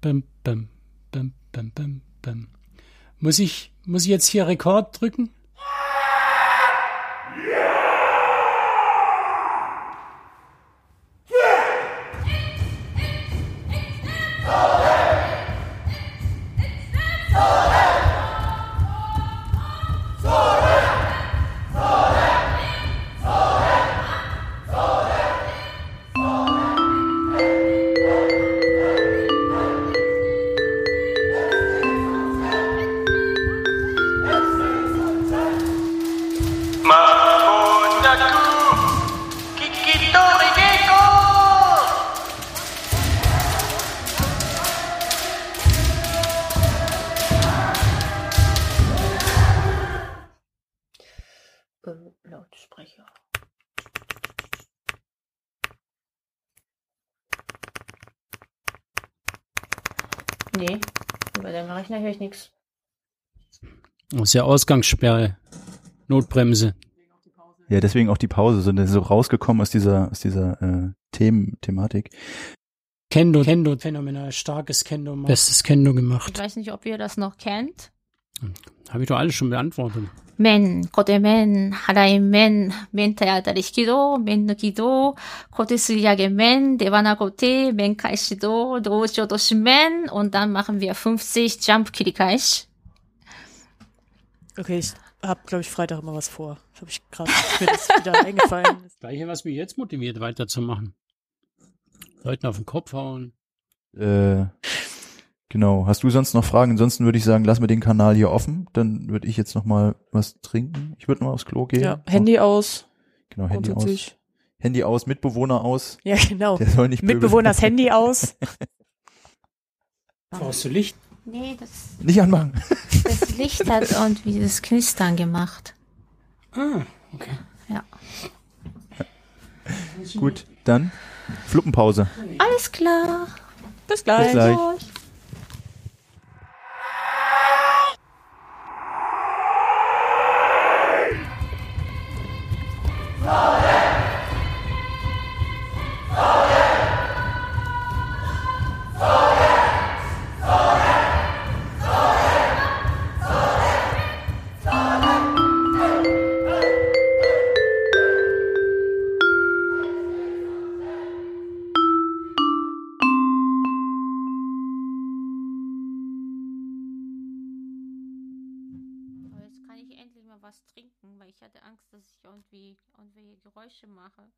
bam, bam, bam, bam, bam, bam. Muss ich, muss ich jetzt hier Rekord drücken? Lautsprecher. Nee, über deinem Rechner höre ich nichts. Das ist ja Ausgangssperre. Notbremse. Ja, deswegen auch die Pause, sind so rausgekommen aus dieser, aus dieser äh, Themen, Thematik. Kendo, Kendo, phänomenal starkes Kendo. Bestes Kendo Ich gemacht. weiß nicht, ob ihr das noch kennt. Habe ich doch alles schon beantwortet. 麺、小手麺、払い麺、麺体当たり引き道、麺抜き道、小手吸い上げ麺、出花小手、麺返し道、同時落とし麺und dann machen wir 50 Jump Kirikaish. Okay, ich habe, glaube ich, Freitag immer was vor. Das habe ich gerade mir das wieder eingefallen. Gleiche, was mich jetzt motiviert, weiterzumachen. Leuten auf den Kopf hauen. Äh, genau. Hast du sonst noch Fragen? Ansonsten würde ich sagen, lass mir den Kanal hier offen. Dann würde ich jetzt noch mal was trinken. Ich würde noch mal aufs Klo gehen. Ja, Handy aus. Genau, Handy aus. Handy aus, Mitbewohner aus. Ja, genau. Der soll nicht Mitbewohners. Handy aus. Brauchst du Licht? Nee, das, Nicht anmachen. das Licht hat irgendwie das Knistern gemacht. Ah, okay. Ja. Gut, dann Fluppenpause. Alles klar. Bis gleich. Bis gleich. Was trinken, weil ich hatte Angst, dass ich irgendwie irgendwelche Geräusche mache.